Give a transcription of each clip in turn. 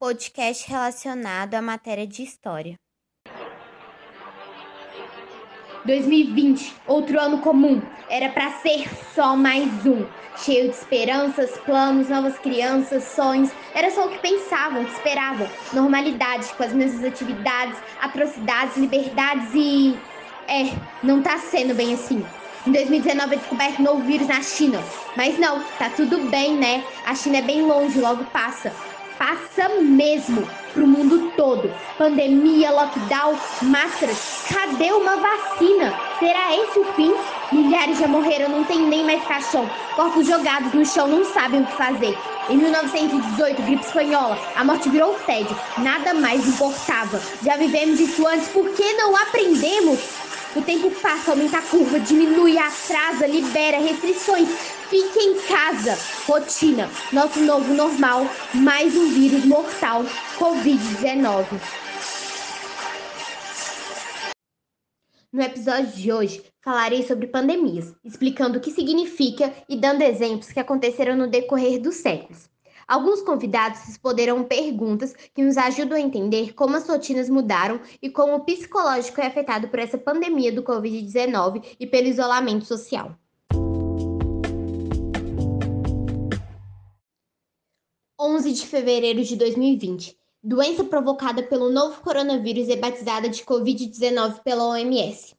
podcast relacionado à matéria de história. 2020, outro ano comum, era para ser só mais um. Cheio de esperanças, planos, novas crianças, sonhos. Era só o que pensavam, que esperavam. Normalidade, com as mesmas atividades, atrocidades, liberdades e. É, não tá sendo bem assim. Em 2019 é descoberto um novo vírus na China. Mas não, tá tudo bem, né? A China é bem longe, logo passa passa mesmo pro mundo todo. Pandemia, lockdown, máscaras. Cadê uma vacina? Será esse o fim? Milhares já morreram, não tem nem mais caixão. Corpos jogados no chão não sabem o que fazer. Em 1918, gripe espanhola, a morte virou tédio. Nada mais importava. Já vivemos isso antes, por que não aprendemos? O tempo passa, aumenta a curva, diminui, atrasa, libera restrições. Fique em casa. Rotina. Nosso novo normal. Mais um vírus mortal. Covid-19. No episódio de hoje, falarei sobre pandemias, explicando o que significa e dando exemplos que aconteceram no decorrer dos séculos. Alguns convidados responderam perguntas que nos ajudam a entender como as rotinas mudaram e como o psicológico é afetado por essa pandemia do Covid-19 e pelo isolamento social. 11 de fevereiro de 2020. Doença provocada pelo novo coronavírus é batizada de Covid-19 pela OMS.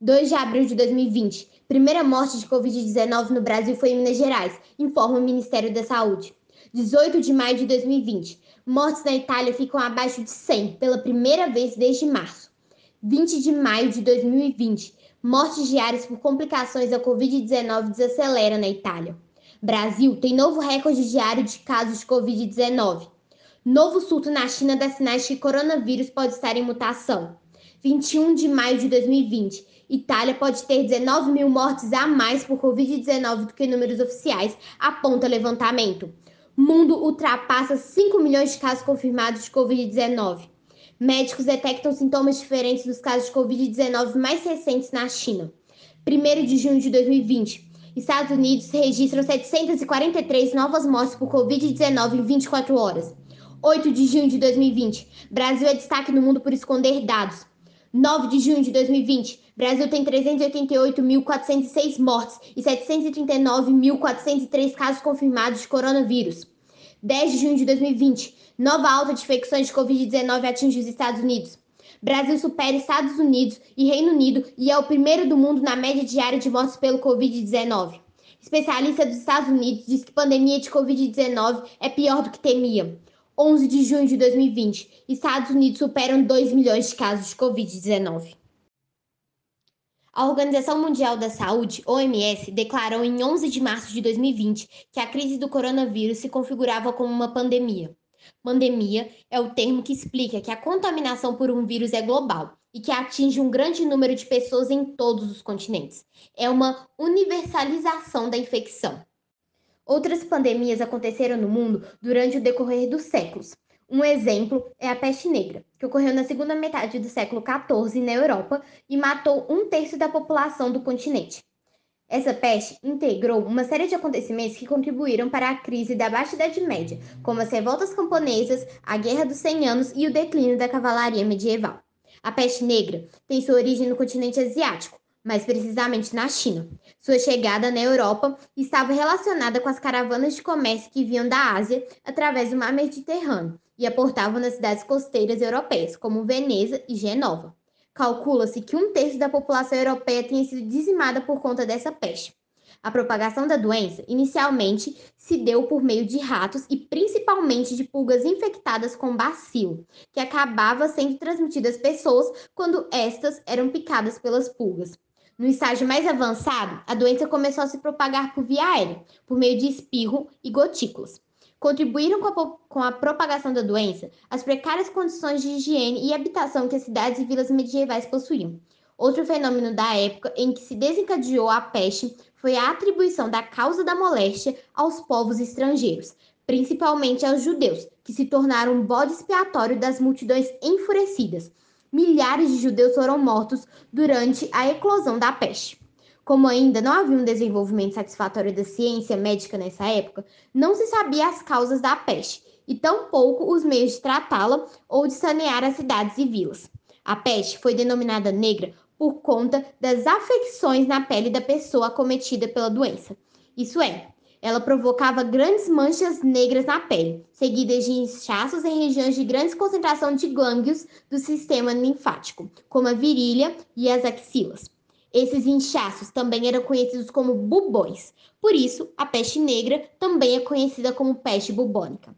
2 de abril de 2020. Primeira morte de Covid-19 no Brasil foi em Minas Gerais, informa o Ministério da Saúde. 18 de maio de 2020. Mortes na Itália ficam abaixo de 100 pela primeira vez desde março. 20 de maio de 2020. Mortes diárias por complicações da Covid-19 desacelera na Itália. Brasil tem novo recorde diário de casos de Covid-19. Novo surto na China dá sinais que coronavírus pode estar em mutação. 21 de maio de 2020. Itália pode ter 19 mil mortes a mais por Covid-19 do que números oficiais, aponta levantamento mundo ultrapassa 5 milhões de casos confirmados de Covid-19. Médicos detectam sintomas diferentes dos casos de Covid-19 mais recentes na China. 1 de junho de 2020, Estados Unidos registram 743 novas mortes por Covid-19 em 24 horas. 8 de junho de 2020, Brasil é destaque no mundo por esconder dados. 9 de junho de 2020, Brasil tem 388.406 mortes e 739.403 casos confirmados de coronavírus. 10 de junho de 2020, nova alta de infecções de Covid-19 atinge os Estados Unidos. Brasil supera Estados Unidos e Reino Unido e é o primeiro do mundo na média diária de mortes pelo Covid-19. Especialista dos Estados Unidos diz que pandemia de Covid-19 é pior do que temia. 11 de junho de 2020, Estados Unidos superam 2 milhões de casos de Covid-19. A Organização Mundial da Saúde, OMS, declarou em 11 de março de 2020 que a crise do coronavírus se configurava como uma pandemia. Pandemia é o termo que explica que a contaminação por um vírus é global e que atinge um grande número de pessoas em todos os continentes. É uma universalização da infecção. Outras pandemias aconteceram no mundo durante o decorrer dos séculos. Um exemplo é a peste negra, que ocorreu na segunda metade do século XIV na Europa e matou um terço da população do continente. Essa peste integrou uma série de acontecimentos que contribuíram para a crise da Baixa Idade Média, como as revoltas camponesas, a Guerra dos Cem Anos e o declínio da cavalaria medieval. A peste negra tem sua origem no continente asiático, mais precisamente na China. Sua chegada na Europa estava relacionada com as caravanas de comércio que vinham da Ásia através do mar Mediterrâneo e aportavam nas cidades costeiras europeias, como Veneza e Genova. Calcula-se que um terço da população europeia tenha sido dizimada por conta dessa peste. A propagação da doença inicialmente se deu por meio de ratos e principalmente de pulgas infectadas com bacilo, que acabava sendo transmitida às pessoas quando estas eram picadas pelas pulgas. No estágio mais avançado, a doença começou a se propagar por via aérea, por meio de espirro e gotículas. Contribuíram com a, com a, propagação da doença as precárias condições de higiene e habitação que as cidades e vilas medievais possuíam. Outro fenômeno da época em que se desencadeou a peste foi a atribuição da causa da moléstia aos povos estrangeiros, principalmente aos judeus, que se tornaram um bode expiatório das multidões enfurecidas, milhares de judeus foram mortos durante a eclosão da peste. Como ainda não havia um desenvolvimento satisfatório da ciência médica nessa época, não se sabia as causas da peste e tampouco os meios de tratá-la ou de sanear as cidades e vilas. A peste foi denominada negra por conta das afecções na pele da pessoa acometida pela doença. Isso é, ela provocava grandes manchas negras na pele, seguidas de inchaços em regiões de grande concentração de glândulos do sistema linfático, como a virilha e as axilas. Esses inchaços também eram conhecidos como bubões, por isso a peste negra também é conhecida como peste bubônica.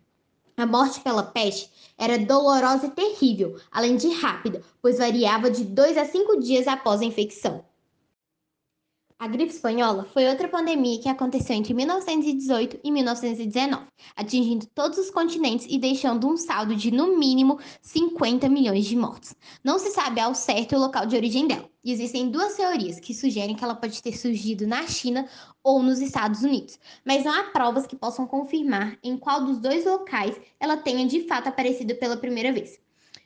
A morte pela peste era dolorosa e terrível, além de rápida, pois variava de dois a cinco dias após a infecção. A gripe espanhola foi outra pandemia que aconteceu entre 1918 e 1919, atingindo todos os continentes e deixando um saldo de no mínimo 50 milhões de mortos. Não se sabe ao certo o local de origem dela, e existem duas teorias que sugerem que ela pode ter surgido na China ou nos Estados Unidos, mas não há provas que possam confirmar em qual dos dois locais ela tenha de fato aparecido pela primeira vez.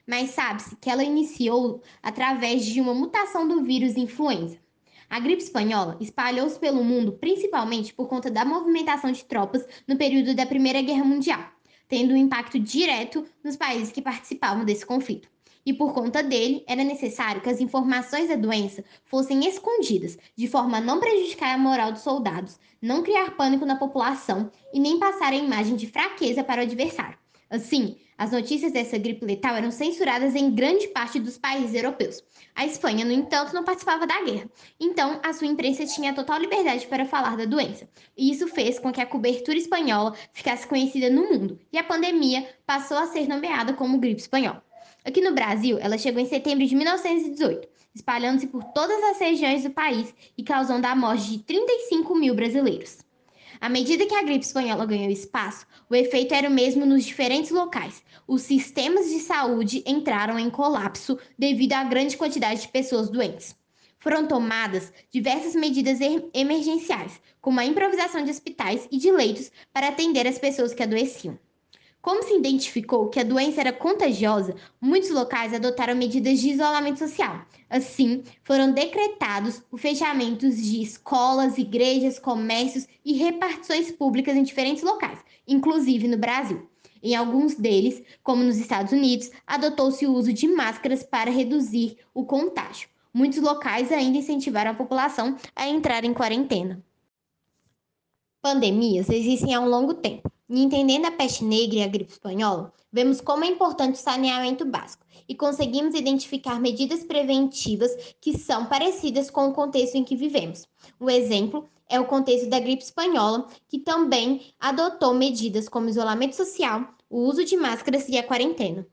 Mas sabe-se que ela iniciou através de uma mutação do vírus influenza. A gripe espanhola espalhou-se pelo mundo principalmente por conta da movimentação de tropas no período da Primeira Guerra Mundial, tendo um impacto direto nos países que participavam desse conflito. E por conta dele, era necessário que as informações da doença fossem escondidas, de forma a não prejudicar a moral dos soldados, não criar pânico na população e nem passar a imagem de fraqueza para o adversário. Assim, as notícias dessa gripe letal eram censuradas em grande parte dos países europeus. A Espanha, no entanto, não participava da guerra, então a sua imprensa tinha total liberdade para falar da doença. E isso fez com que a cobertura espanhola ficasse conhecida no mundo, e a pandemia passou a ser nomeada como gripe espanhola. Aqui no Brasil, ela chegou em setembro de 1918, espalhando-se por todas as regiões do país e causando a morte de 35 mil brasileiros. À medida que a gripe espanhola ganhou espaço, o efeito era o mesmo nos diferentes locais. Os sistemas de saúde entraram em colapso devido à grande quantidade de pessoas doentes. Foram tomadas diversas medidas emergenciais, como a improvisação de hospitais e de leitos para atender as pessoas que adoeciam. Como se identificou que a doença era contagiosa, muitos locais adotaram medidas de isolamento social. Assim, foram decretados o fechamento de escolas, igrejas, comércios e repartições públicas em diferentes locais, inclusive no Brasil. Em alguns deles, como nos Estados Unidos, adotou-se o uso de máscaras para reduzir o contágio. Muitos locais ainda incentivaram a população a entrar em quarentena. Pandemias existem há um longo tempo. E entendendo a peste negra e a gripe espanhola, vemos como é importante o saneamento básico e conseguimos identificar medidas preventivas que são parecidas com o contexto em que vivemos. O exemplo é o contexto da gripe espanhola, que também adotou medidas como isolamento social, o uso de máscaras e a quarentena.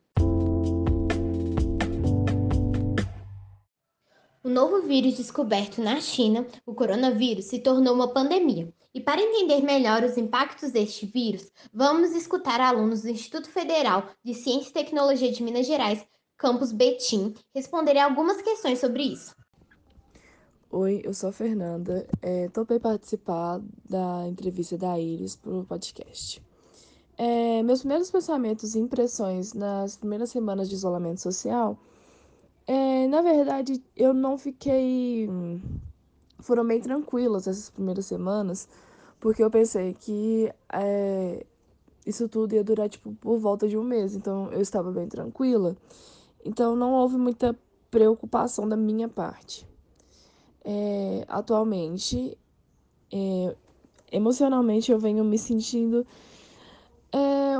O novo vírus descoberto na China, o coronavírus, se tornou uma pandemia. E para entender melhor os impactos deste vírus, vamos escutar alunos do Instituto Federal de Ciência e Tecnologia de Minas Gerais, campus Betim, responderem algumas questões sobre isso. Oi, eu sou a Fernanda. É, topei participar da entrevista da Iris para o podcast. É, meus primeiros pensamentos e impressões nas primeiras semanas de isolamento social é, na verdade, eu não fiquei. Foram bem tranquilas essas primeiras semanas, porque eu pensei que é, isso tudo ia durar, tipo, por volta de um mês. Então, eu estava bem tranquila. Então, não houve muita preocupação da minha parte. É, atualmente, é, emocionalmente, eu venho me sentindo é,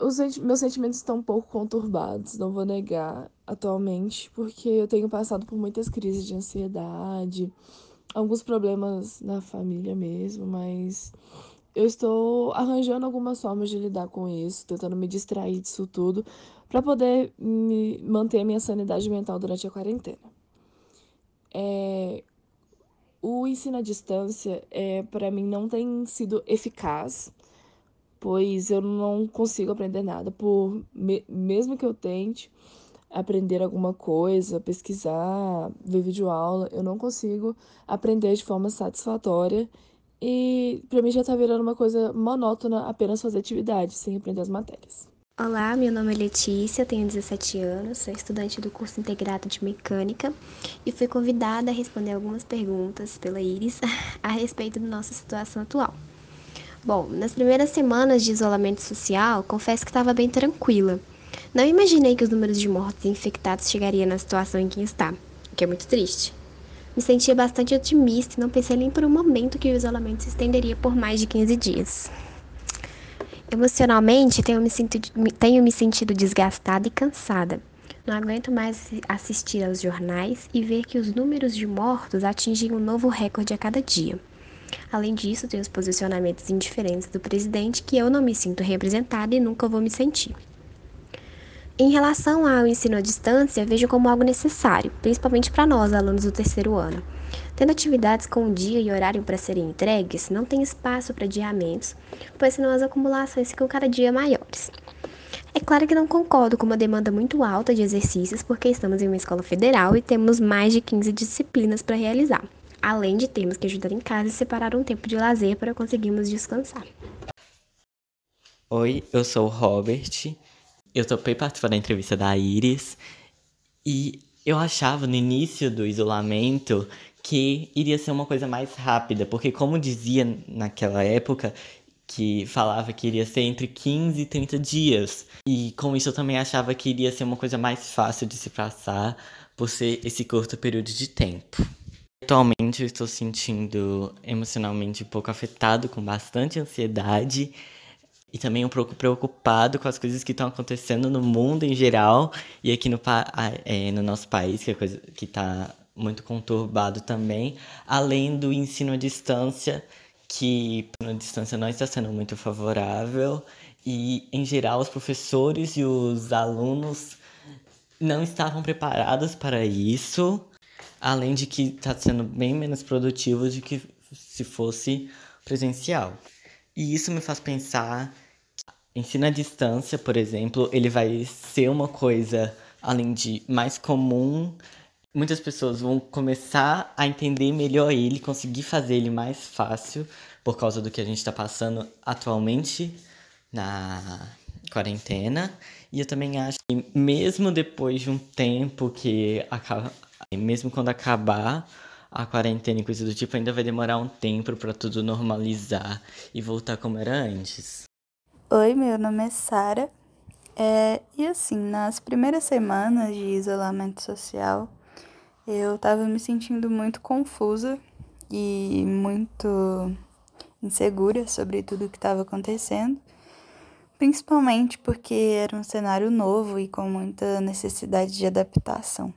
os meus sentimentos estão um pouco conturbados, não vou negar, atualmente, porque eu tenho passado por muitas crises de ansiedade, alguns problemas na família mesmo, mas eu estou arranjando algumas formas de lidar com isso, tentando me distrair disso tudo, para poder me manter a minha sanidade mental durante a quarentena. É, o ensino à distância, é, para mim, não tem sido eficaz pois eu não consigo aprender nada por mesmo que eu tente aprender alguma coisa, pesquisar, ver vídeo aula, eu não consigo aprender de forma satisfatória e para mim já tá virando uma coisa monótona apenas fazer atividade sem aprender as matérias. Olá, meu nome é Letícia, tenho 17 anos, sou estudante do curso integrado de mecânica e fui convidada a responder algumas perguntas pela Iris a respeito da nossa situação atual. Bom, nas primeiras semanas de isolamento social, confesso que estava bem tranquila. Não imaginei que os números de mortos e infectados chegariam na situação em que está, o que é muito triste. Me sentia bastante otimista e não pensei nem por um momento que o isolamento se estenderia por mais de 15 dias. Emocionalmente, tenho me, sentido, tenho me sentido desgastada e cansada. Não aguento mais assistir aos jornais e ver que os números de mortos atingem um novo recorde a cada dia. Além disso, tem os posicionamentos indiferentes do presidente que eu não me sinto representada e nunca vou me sentir. Em relação ao ensino à distância, vejo como algo necessário, principalmente para nós, alunos do terceiro ano. Tendo atividades com dia e horário para serem entregues, não tem espaço para adiamentos, pois senão as acumulações ficam cada dia maiores. É claro que não concordo com uma demanda muito alta de exercícios, porque estamos em uma escola federal e temos mais de 15 disciplinas para realizar, além de termos que ajudar em casa e separar um tempo de lazer para conseguirmos descansar. Oi, eu sou o Robert eu topei participar da entrevista da Iris e eu achava no início do isolamento que iria ser uma coisa mais rápida, porque como dizia naquela época, que falava que iria ser entre 15 e 30 dias. E com isso eu também achava que iria ser uma coisa mais fácil de se passar por ser esse curto período de tempo. Atualmente eu estou sentindo emocionalmente um pouco afetado, com bastante ansiedade e também um pouco preocupado com as coisas que estão acontecendo no mundo em geral e aqui no, é, no nosso país, que é coisa que está muito conturbado também, além do ensino à distância, que na distância não está sendo muito favorável e em geral os professores e os alunos não estavam preparados para isso, além de que está sendo bem menos produtivo do que se fosse presencial. E isso me faz pensar que ensino à distância, por exemplo, ele vai ser uma coisa, além de mais comum, muitas pessoas vão começar a entender melhor ele, conseguir fazer ele mais fácil, por causa do que a gente está passando atualmente na quarentena. E eu também acho que mesmo depois de um tempo que acaba, mesmo quando acabar a quarentena e coisa do tipo, ainda vai demorar um tempo para tudo normalizar e voltar como era antes. Oi, meu nome é Sara. É, e assim, nas primeiras semanas de isolamento social, eu estava me sentindo muito confusa e muito insegura sobre tudo que estava acontecendo, principalmente porque era um cenário novo e com muita necessidade de adaptação.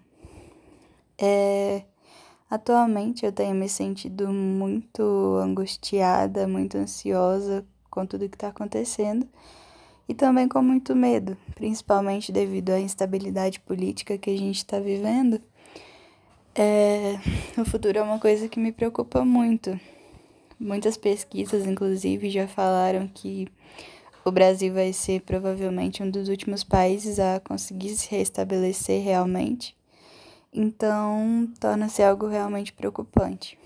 É, Atualmente eu tenho me sentido muito angustiada, muito ansiosa com tudo que está acontecendo e também com muito medo, principalmente devido à instabilidade política que a gente está vivendo. É, o futuro é uma coisa que me preocupa muito. Muitas pesquisas, inclusive, já falaram que o Brasil vai ser provavelmente um dos últimos países a conseguir se restabelecer realmente. Então, torna-se algo realmente preocupante.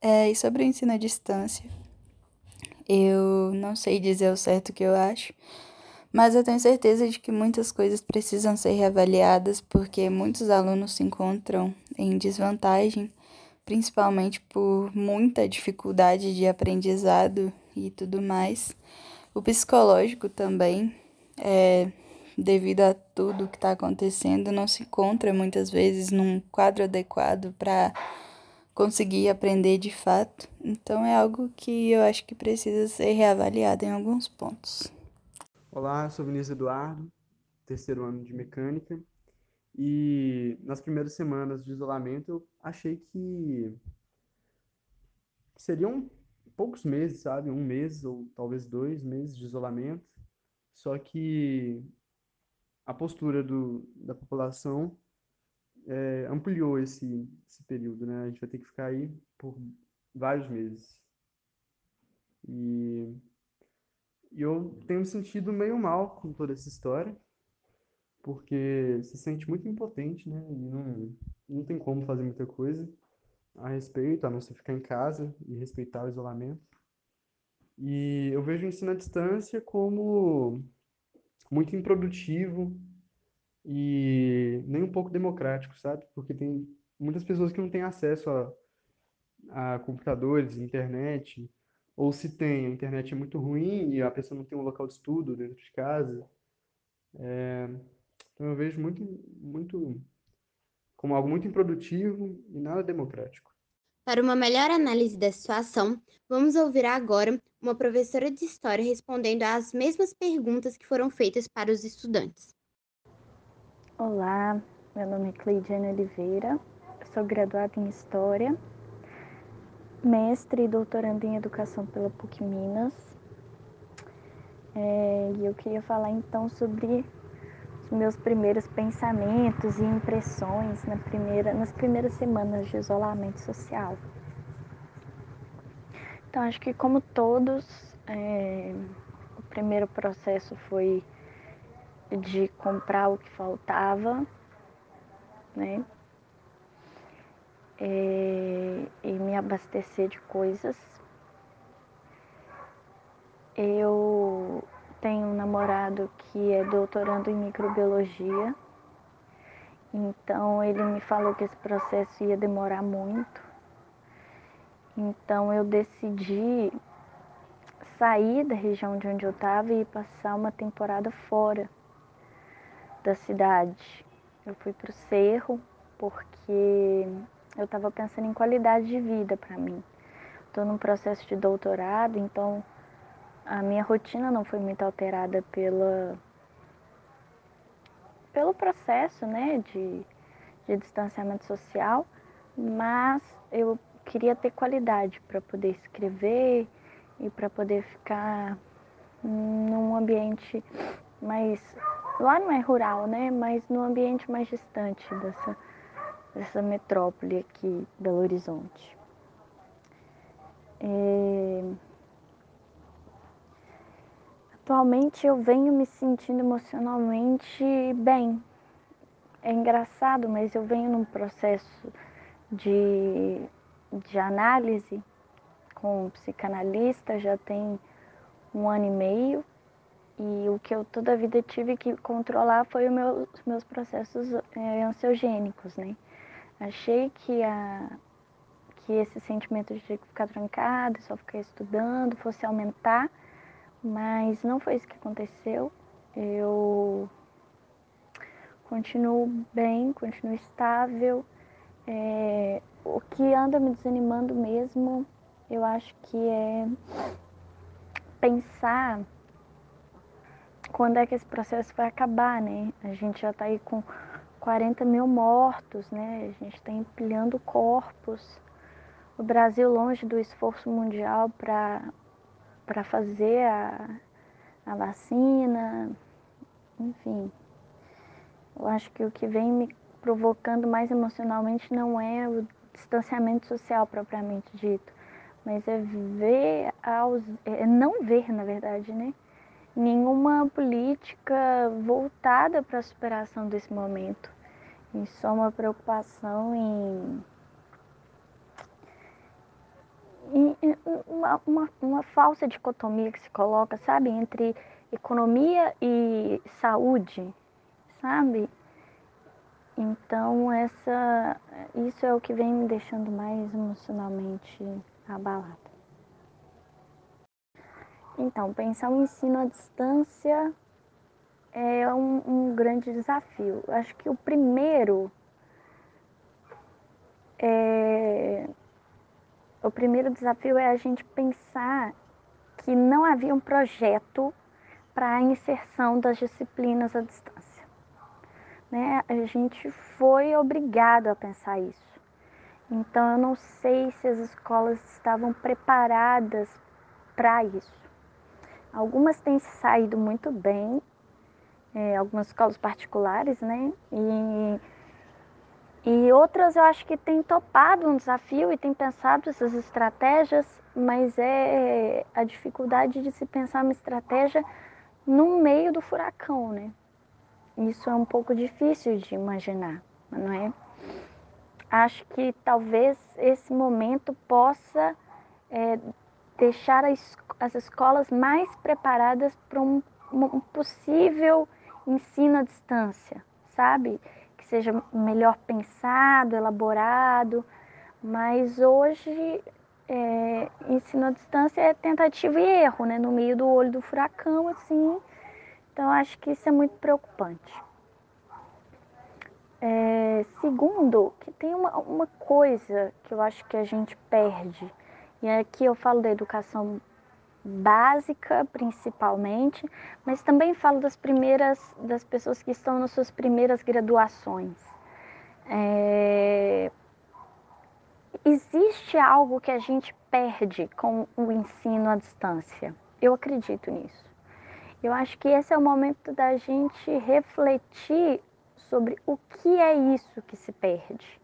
É, e sobre o ensino à distância, eu não sei dizer o certo que eu acho, mas eu tenho certeza de que muitas coisas precisam ser reavaliadas porque muitos alunos se encontram em desvantagem, principalmente por muita dificuldade de aprendizado e tudo mais. O psicológico também é, devido a tudo que está acontecendo, não se encontra muitas vezes num quadro adequado para conseguir aprender de fato. Então é algo que eu acho que precisa ser reavaliado em alguns pontos. Olá, sou Vinícius Eduardo, terceiro ano de mecânica. E nas primeiras semanas de isolamento eu achei que seriam poucos meses, sabe? Um mês ou talvez dois meses de isolamento. Só que a postura do, da população é, ampliou esse, esse período, né? A gente vai ter que ficar aí por vários meses. E, e eu tenho me sentido meio mal com toda essa história, porque se sente muito impotente, né? E não, não tem como fazer muita coisa a respeito, a não ser ficar em casa e respeitar o isolamento. E eu vejo o ensino à distância como muito improdutivo e nem um pouco democrático, sabe? Porque tem muitas pessoas que não têm acesso a, a computadores, internet, ou se tem, a internet é muito ruim e a pessoa não tem um local de estudo dentro de casa. É, então eu vejo muito, muito como algo muito improdutivo e nada democrático. Para uma melhor análise da situação, vamos ouvir agora uma professora de história respondendo às mesmas perguntas que foram feitas para os estudantes. Olá, meu nome é Cleidiane Oliveira, sou graduada em História, mestre e doutoranda em Educação pela PUC Minas. É, e eu queria falar então sobre os meus primeiros pensamentos e impressões na primeira, nas primeiras semanas de isolamento social. Então, acho que como todos, é, o primeiro processo foi de comprar o que faltava, né? É, e me abastecer de coisas. Eu tenho um namorado que é doutorando em microbiologia, então ele me falou que esse processo ia demorar muito. Então eu decidi sair da região de onde eu estava e passar uma temporada fora da cidade. Eu fui para o Cerro porque eu estava pensando em qualidade de vida para mim. Estou num processo de doutorado, então a minha rotina não foi muito alterada pela pelo processo, né, de, de distanciamento social, mas eu queria ter qualidade para poder escrever e para poder ficar num ambiente mais lá não é rural, né, mas num ambiente mais distante dessa dessa metrópole aqui, Belo Horizonte. É... Atualmente eu venho me sentindo emocionalmente bem. É engraçado, mas eu venho num processo de, de análise com um psicanalista já tem um ano e meio e o que eu toda a vida tive que controlar foi os meu, meus processos é, ansiogênicos, né? Achei que, a, que esse sentimento de ficar trancado, só ficar estudando, fosse aumentar, mas não foi isso que aconteceu. Eu continuo bem, continuo estável. É, o que anda me desanimando mesmo, eu acho que é pensar quando é que esse processo vai acabar, né? A gente já está aí com 40 mil mortos, né? A gente está empilhando corpos. O Brasil longe do esforço mundial para fazer a, a vacina, enfim. Eu acho que o que vem me provocando mais emocionalmente não é o distanciamento social propriamente dito, mas é ver, é não ver, na verdade, né? nenhuma política voltada para a superação desse momento. E só uma preocupação em, em uma, uma, uma falsa dicotomia que se coloca, sabe, entre economia e saúde, sabe? Então essa, isso é o que vem me deixando mais emocionalmente abalada. Então, pensar o ensino à distância é um, um grande desafio. Acho que o primeiro é, o primeiro desafio é a gente pensar que não havia um projeto para a inserção das disciplinas à distância. Né? A gente foi obrigado a pensar isso. Então, eu não sei se as escolas estavam preparadas para isso. Algumas têm saído muito bem, é, algumas escolas particulares, né? E, e outras eu acho que têm topado um desafio e têm pensado essas estratégias, mas é a dificuldade de se pensar uma estratégia no meio do furacão, né? Isso é um pouco difícil de imaginar, não é? Acho que talvez esse momento possa é, deixar as, as escolas mais preparadas para um, um possível ensino à distância, sabe? Que seja melhor pensado, elaborado, mas hoje é, ensino à distância é tentativa e erro, né? No meio do olho do furacão, assim. Então, acho que isso é muito preocupante. É, segundo, que tem uma, uma coisa que eu acho que a gente perde, e aqui eu falo da educação básica principalmente, mas também falo das primeiras, das pessoas que estão nas suas primeiras graduações. É, existe algo que a gente perde com o ensino à distância. Eu acredito nisso. Eu acho que esse é o momento da gente refletir sobre o que é isso que se perde.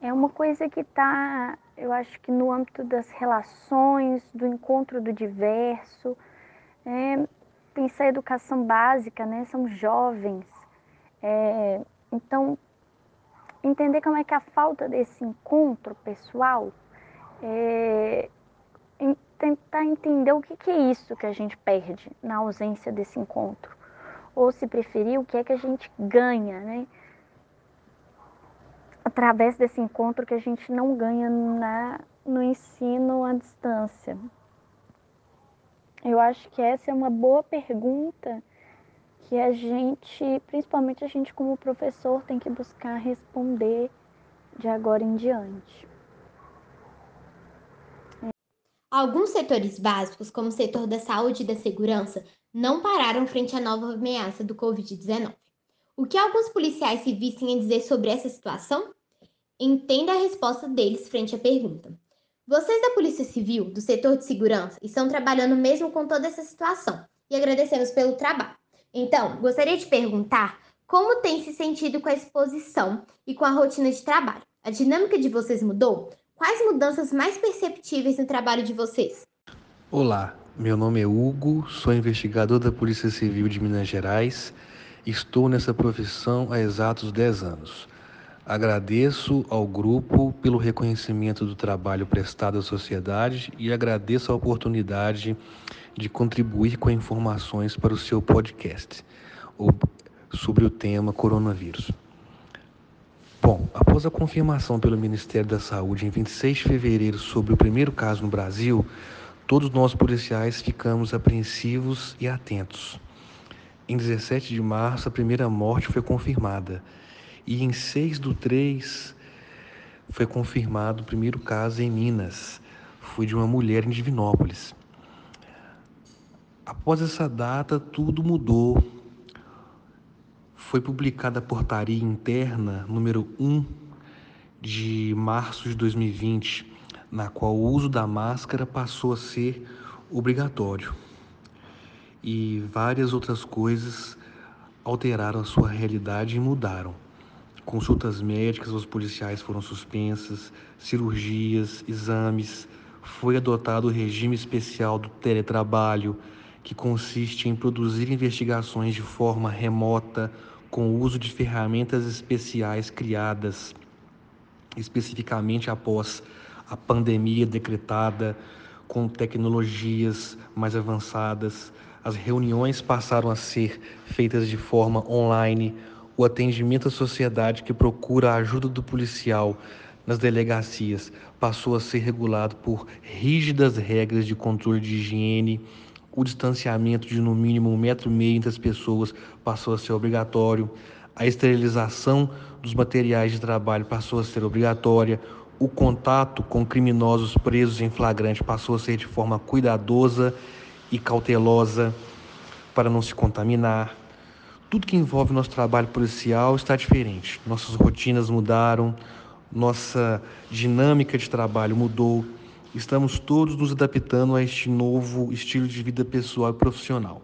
É uma coisa que está, eu acho que no âmbito das relações, do encontro do diverso. É, pensar a educação básica, né? São jovens. É, então, entender como é que a falta desse encontro pessoal é, tentar entender o que, que é isso que a gente perde na ausência desse encontro ou se preferir, o que é que a gente ganha, né? Através desse encontro que a gente não ganha na, no ensino à distância. Eu acho que essa é uma boa pergunta que a gente, principalmente a gente como professor, tem que buscar responder de agora em diante. Alguns setores básicos, como o setor da saúde e da segurança, não pararam frente à nova ameaça do Covid-19. O que alguns policiais civis têm a dizer sobre essa situação? Entenda a resposta deles frente à pergunta. Vocês da Polícia Civil, do setor de segurança, estão trabalhando mesmo com toda essa situação e agradecemos pelo trabalho. Então, gostaria de perguntar como tem se sentido com a exposição e com a rotina de trabalho. A dinâmica de vocês mudou? Quais mudanças mais perceptíveis no trabalho de vocês? Olá, meu nome é Hugo, sou investigador da Polícia Civil de Minas Gerais. Estou nessa profissão há exatos 10 anos. Agradeço ao grupo pelo reconhecimento do trabalho prestado à sociedade e agradeço a oportunidade de contribuir com informações para o seu podcast sobre o tema coronavírus. Bom, após a confirmação pelo Ministério da Saúde em 26 de fevereiro sobre o primeiro caso no Brasil, todos nós policiais ficamos apreensivos e atentos. Em 17 de março, a primeira morte foi confirmada. E em 6 do 3 foi confirmado o primeiro caso em Minas. Foi de uma mulher em Divinópolis. Após essa data, tudo mudou foi publicada a portaria interna número 1 de março de 2020, na qual o uso da máscara passou a ser obrigatório. E várias outras coisas alteraram a sua realidade e mudaram. Consultas médicas aos policiais foram suspensas, cirurgias, exames, foi adotado o regime especial do teletrabalho, que consiste em produzir investigações de forma remota com o uso de ferramentas especiais criadas especificamente após a pandemia decretada, com tecnologias mais avançadas. As reuniões passaram a ser feitas de forma online. O atendimento à sociedade que procura a ajuda do policial nas delegacias passou a ser regulado por rígidas regras de controle de higiene o distanciamento de no mínimo um metro e meio entre as pessoas passou a ser obrigatório, a esterilização dos materiais de trabalho passou a ser obrigatória, o contato com criminosos presos em flagrante passou a ser de forma cuidadosa e cautelosa para não se contaminar. Tudo que envolve nosso trabalho policial está diferente. Nossas rotinas mudaram, nossa dinâmica de trabalho mudou, Estamos todos nos adaptando a este novo estilo de vida pessoal e profissional.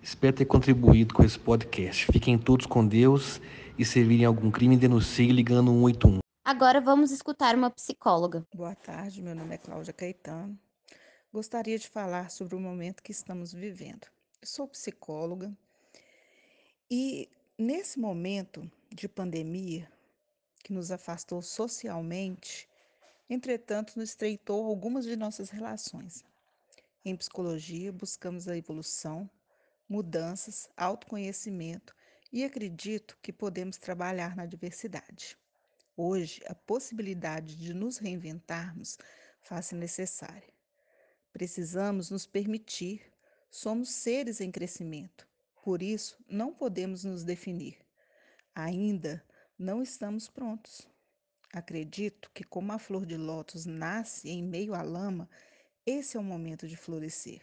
Espero ter contribuído com esse podcast. Fiquem todos com Deus e se virem algum crime, denuncie ligando 181. Agora vamos escutar uma psicóloga. Boa tarde, meu nome é Cláudia Caetano. Gostaria de falar sobre o momento que estamos vivendo. Eu sou psicóloga e nesse momento de pandemia que nos afastou socialmente, Entretanto, nos estreitou algumas de nossas relações. Em psicologia, buscamos a evolução, mudanças, autoconhecimento e acredito que podemos trabalhar na diversidade. Hoje, a possibilidade de nos reinventarmos face necessária. Precisamos nos permitir. Somos seres em crescimento. Por isso, não podemos nos definir. Ainda não estamos prontos. Acredito que, como a flor de lótus nasce em meio à lama, esse é o momento de florescer.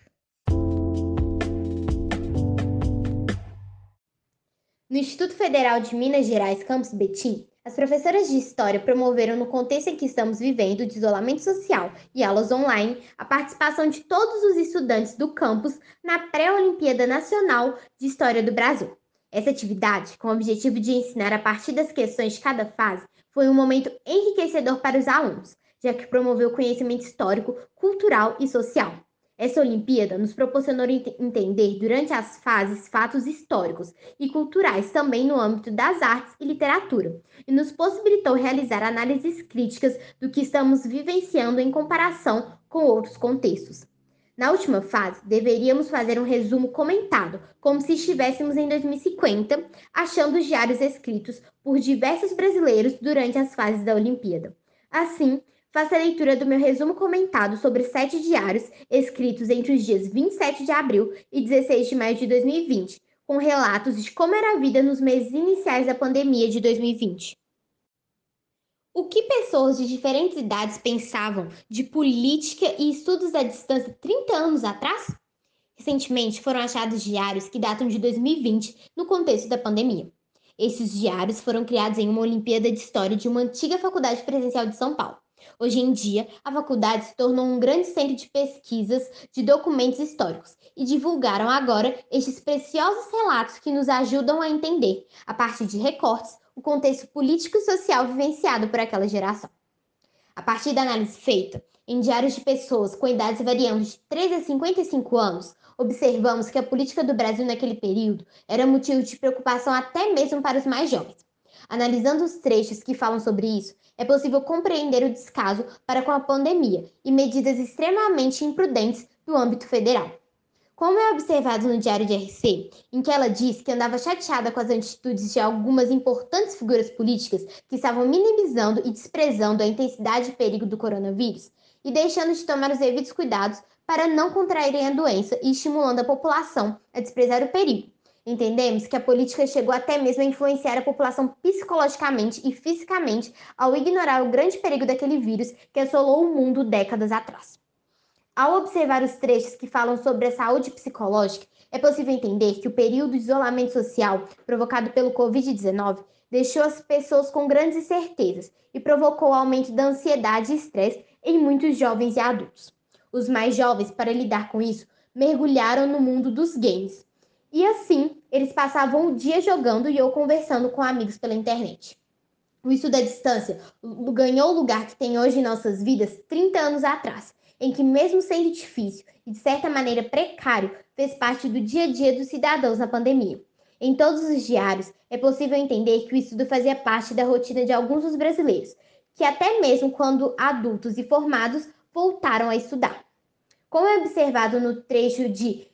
No Instituto Federal de Minas Gerais, Campus Betim, as professoras de História promoveram, no contexto em que estamos vivendo de isolamento social e aulas online, a participação de todos os estudantes do campus na Pré-Olimpíada Nacional de História do Brasil. Essa atividade, com o objetivo de ensinar a partir das questões de cada fase, foi um momento enriquecedor para os alunos, já que promoveu conhecimento histórico, cultural e social. Essa Olimpíada nos proporcionou ent entender durante as fases fatos históricos e culturais também no âmbito das artes e literatura, e nos possibilitou realizar análises críticas do que estamos vivenciando em comparação com outros contextos. Na última fase, deveríamos fazer um resumo comentado, como se estivéssemos em 2050, achando os diários escritos por diversos brasileiros durante as fases da Olimpíada. Assim, Faça a leitura do meu resumo comentado sobre sete diários escritos entre os dias 27 de abril e 16 de maio de 2020, com relatos de como era a vida nos meses iniciais da pandemia de 2020. O que pessoas de diferentes idades pensavam de política e estudos à distância 30 anos atrás? Recentemente foram achados diários que datam de 2020 no contexto da pandemia. Esses diários foram criados em uma Olimpíada de História de uma antiga faculdade presencial de São Paulo. Hoje em dia, a faculdade se tornou um grande centro de pesquisas de documentos históricos e divulgaram agora estes preciosos relatos que nos ajudam a entender, a partir de recortes, o contexto político e social vivenciado por aquela geração. A partir da análise feita em diários de pessoas com idades variando de 13 a 55 anos, observamos que a política do Brasil naquele período era motivo de preocupação até mesmo para os mais jovens. Analisando os trechos que falam sobre isso, é possível compreender o descaso para com a pandemia e medidas extremamente imprudentes do âmbito federal. Como é observado no Diário de RC, em que ela diz que andava chateada com as atitudes de algumas importantes figuras políticas que estavam minimizando e desprezando a intensidade e perigo do coronavírus e deixando de tomar os devidos cuidados para não contraírem a doença e estimulando a população a desprezar o perigo. Entendemos que a política chegou até mesmo a influenciar a população psicologicamente e fisicamente ao ignorar o grande perigo daquele vírus que assolou o mundo décadas atrás. Ao observar os trechos que falam sobre a saúde psicológica, é possível entender que o período de isolamento social provocado pelo Covid-19 deixou as pessoas com grandes incertezas e provocou o aumento da ansiedade e estresse em muitos jovens e adultos. Os mais jovens, para lidar com isso, mergulharam no mundo dos games e assim, eles passavam o dia jogando e ou conversando com amigos pela internet. O estudo à distância ganhou o lugar que tem hoje em nossas vidas 30 anos atrás, em que, mesmo sendo difícil e de certa maneira precário, fez parte do dia a dia dos cidadãos na pandemia. Em todos os diários, é possível entender que o estudo fazia parte da rotina de alguns dos brasileiros, que até mesmo quando adultos e formados voltaram a estudar. Como é observado no trecho de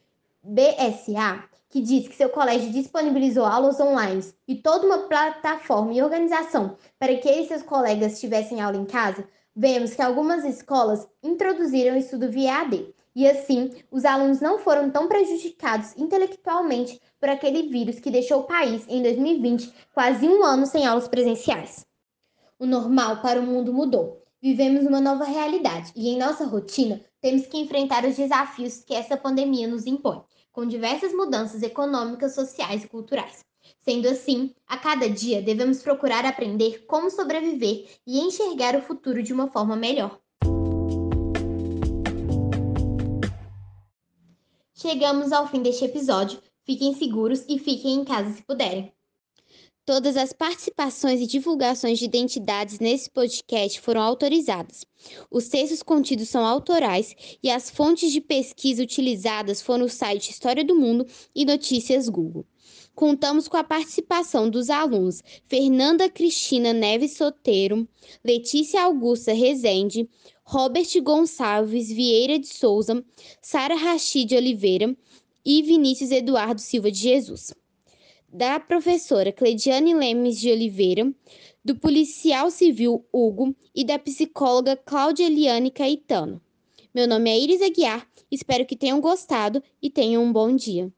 BSA, que diz que seu colégio disponibilizou aulas online e toda uma plataforma e organização para que ele e seus colegas tivessem aula em casa, vemos que algumas escolas introduziram o estudo via AD. E assim, os alunos não foram tão prejudicados intelectualmente por aquele vírus que deixou o país em 2020 quase um ano sem aulas presenciais. O normal para o mundo mudou. Vivemos uma nova realidade e em nossa rotina temos que enfrentar os desafios que essa pandemia nos impõe com diversas mudanças econômicas, sociais e culturais. Sendo assim, a cada dia devemos procurar aprender como sobreviver e enxergar o futuro de uma forma melhor. Chegamos ao fim deste episódio. Fiquem seguros e fiquem em casa se puderem. Todas as participações e divulgações de identidades nesse podcast foram autorizadas. Os textos contidos são autorais e as fontes de pesquisa utilizadas foram o site História do Mundo e Notícias Google. Contamos com a participação dos alunos Fernanda Cristina Neves Soteiro, Letícia Augusta Rezende, Robert Gonçalves Vieira de Souza, Sara Rachid Oliveira e Vinícius Eduardo Silva de Jesus. da professora Cleidiane Lemes de Oliveira, do policial civil Hugo e da psicóloga Cláudia Eliane Caetano. Meu nome é Iris Aguiar, espero que tenham gostado e tenham um bom dia.